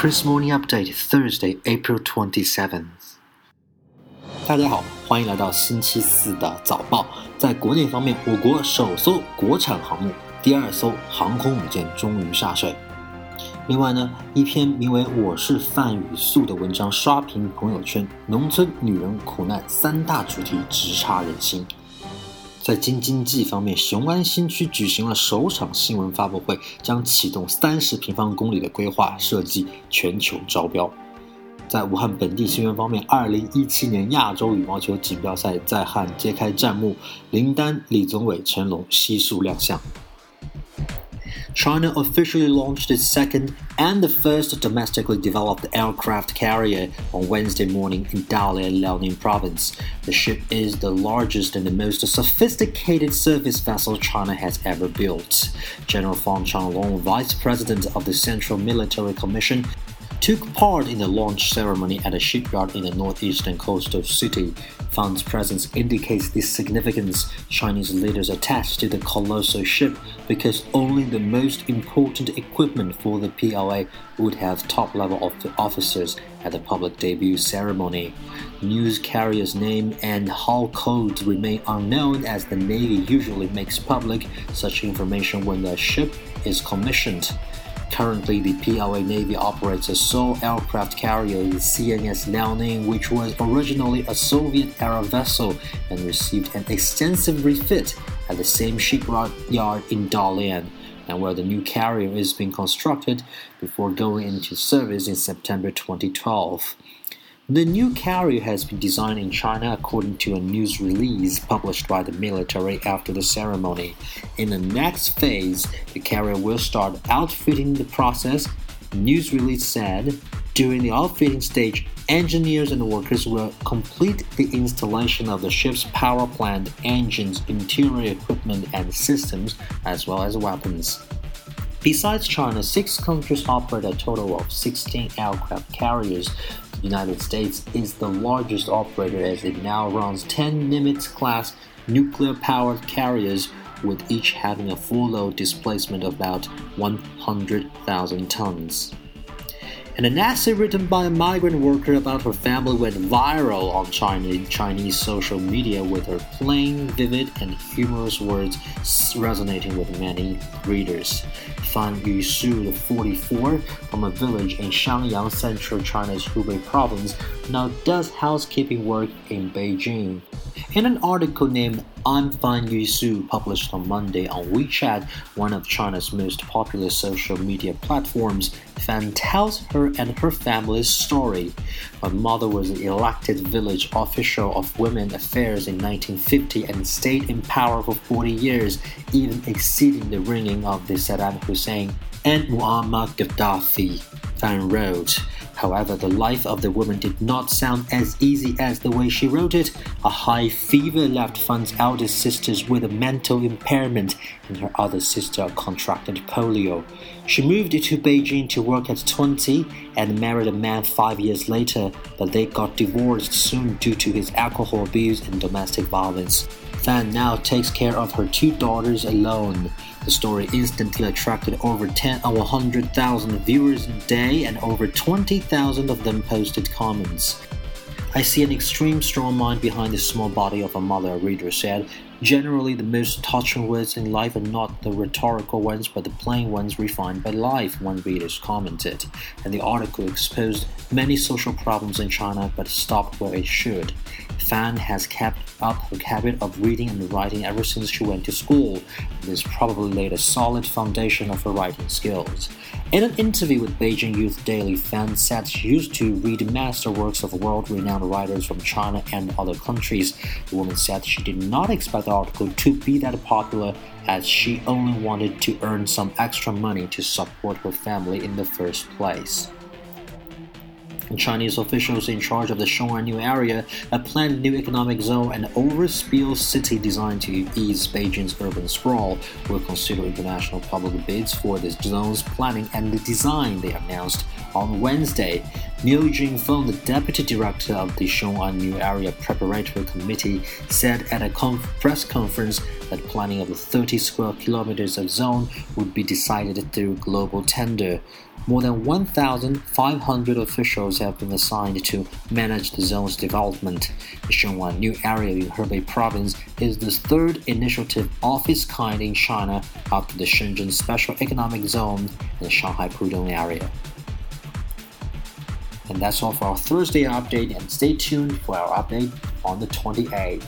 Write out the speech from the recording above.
Chris Morning Update Thursday, April twenty seventh。大家好，欢迎来到星期四的早报。在国内方面，我国首艘国产航母第二艘航空母舰终于下水。另外呢，一篇名为《我是范雨素》的文章刷屏朋友圈，农村女人苦难三大主题直插人心。在京津冀方面，雄安新区举行了首场新闻发布会，将启动三十平方公里的规划设计，全球招标。在武汉本地新闻方面，二零一七年亚洲羽毛球锦标赛在汉揭开战幕，林丹、李宗伟、成龙悉数亮相。China officially launched its second and the first domestically developed aircraft carrier on Wednesday morning in Dalian, Liaoning province. The ship is the largest and the most sophisticated surface vessel China has ever built. General Fan Changlong, vice president of the Central Military Commission, took part in the launch ceremony at a shipyard in the northeastern coastal city. Fan's presence indicates the significance Chinese leaders attach to the colossal ship because only the most important equipment for the PLA would have top level officers at the public debut ceremony. News carrier's name and hull code remain unknown as the Navy usually makes public such information when the ship is commissioned. Currently, the PLA Navy operates a sole aircraft carrier, the CNS Liaoning, which was originally a Soviet-era vessel and received an extensive refit at the same shipyard in Dalian, and where the new carrier is being constructed before going into service in September 2012. The new carrier has been designed in China according to a news release published by the military after the ceremony. In the next phase, the carrier will start outfitting the process. News release said during the outfitting stage, engineers and workers will complete the installation of the ship's power plant, engines, interior equipment, and systems, as well as weapons. Besides China, six countries operate a total of 16 aircraft carriers United States is the largest operator as it now runs 10 Nimitz-class nuclear-powered carriers with each having a full load displacement of about 100,000 tons. And an essay written by a migrant worker about her family went viral on China, Chinese social media with her plain, vivid, and humorous words resonating with many readers. Fan Yusu, 44, from a village in Xiangyang, central China's Hubei province, now does housekeeping work in Beijing. In an article named I'm Fan Yusu, published on Monday on WeChat, one of China's most popular social media platforms, Fan tells her and her family's story. My mother was an elected village official of women affairs in 1950 and stayed in power for 40 years, even exceeding the reigning of the Saddam Hussein and Muammar Gaddafi. Fan wrote. However, the life of the woman did not sound as easy as the way she wrote it. A high fever left Fan's eldest sisters with a mental impairment, and her other sister contracted polio. She moved to Beijing to work at 20 and married a man five years later, but they got divorced soon due to his alcohol abuse and domestic violence. Fan now takes care of her two daughters alone. The story instantly attracted over 10 uh, or 100,000 viewers a day, and over 20,000 of them posted comments. I see an extreme strong mind behind the small body of a mother, a reader said. Generally, the most touching words in life are not the rhetorical ones, but the plain ones refined by life, one reader commented. And the article exposed many social problems in China, but stopped where it should. Fan has kept up her habit of reading and writing ever since she went to school. This probably laid a solid foundation of her writing skills. In an interview with Beijing Youth Daily, Fan said she used to read masterworks of world renowned writers from China and other countries. The woman said she did not expect the article to be that popular as she only wanted to earn some extra money to support her family in the first place. Chinese officials in charge of the Xiong'an area, a planned new economic zone and overspill city designed to ease Beijing's urban sprawl, will consider international public bids for the zone's planning and the design, they announced on Wednesday. Liu Junfeng, the deputy director of the Xiong'an New Area Preparatory Committee, said at a conf press conference that planning of the 30 square kilometers of zone would be decided through global tender. More than 1,500 officials have been assigned to manage the zone's development. The Xiong'an New Area in Hebei Province is the third initiative of its kind in China after the Shenzhen Special Economic Zone and the Shanghai Pudong area. And that's all for our Thursday update, and stay tuned for our update on the 28th.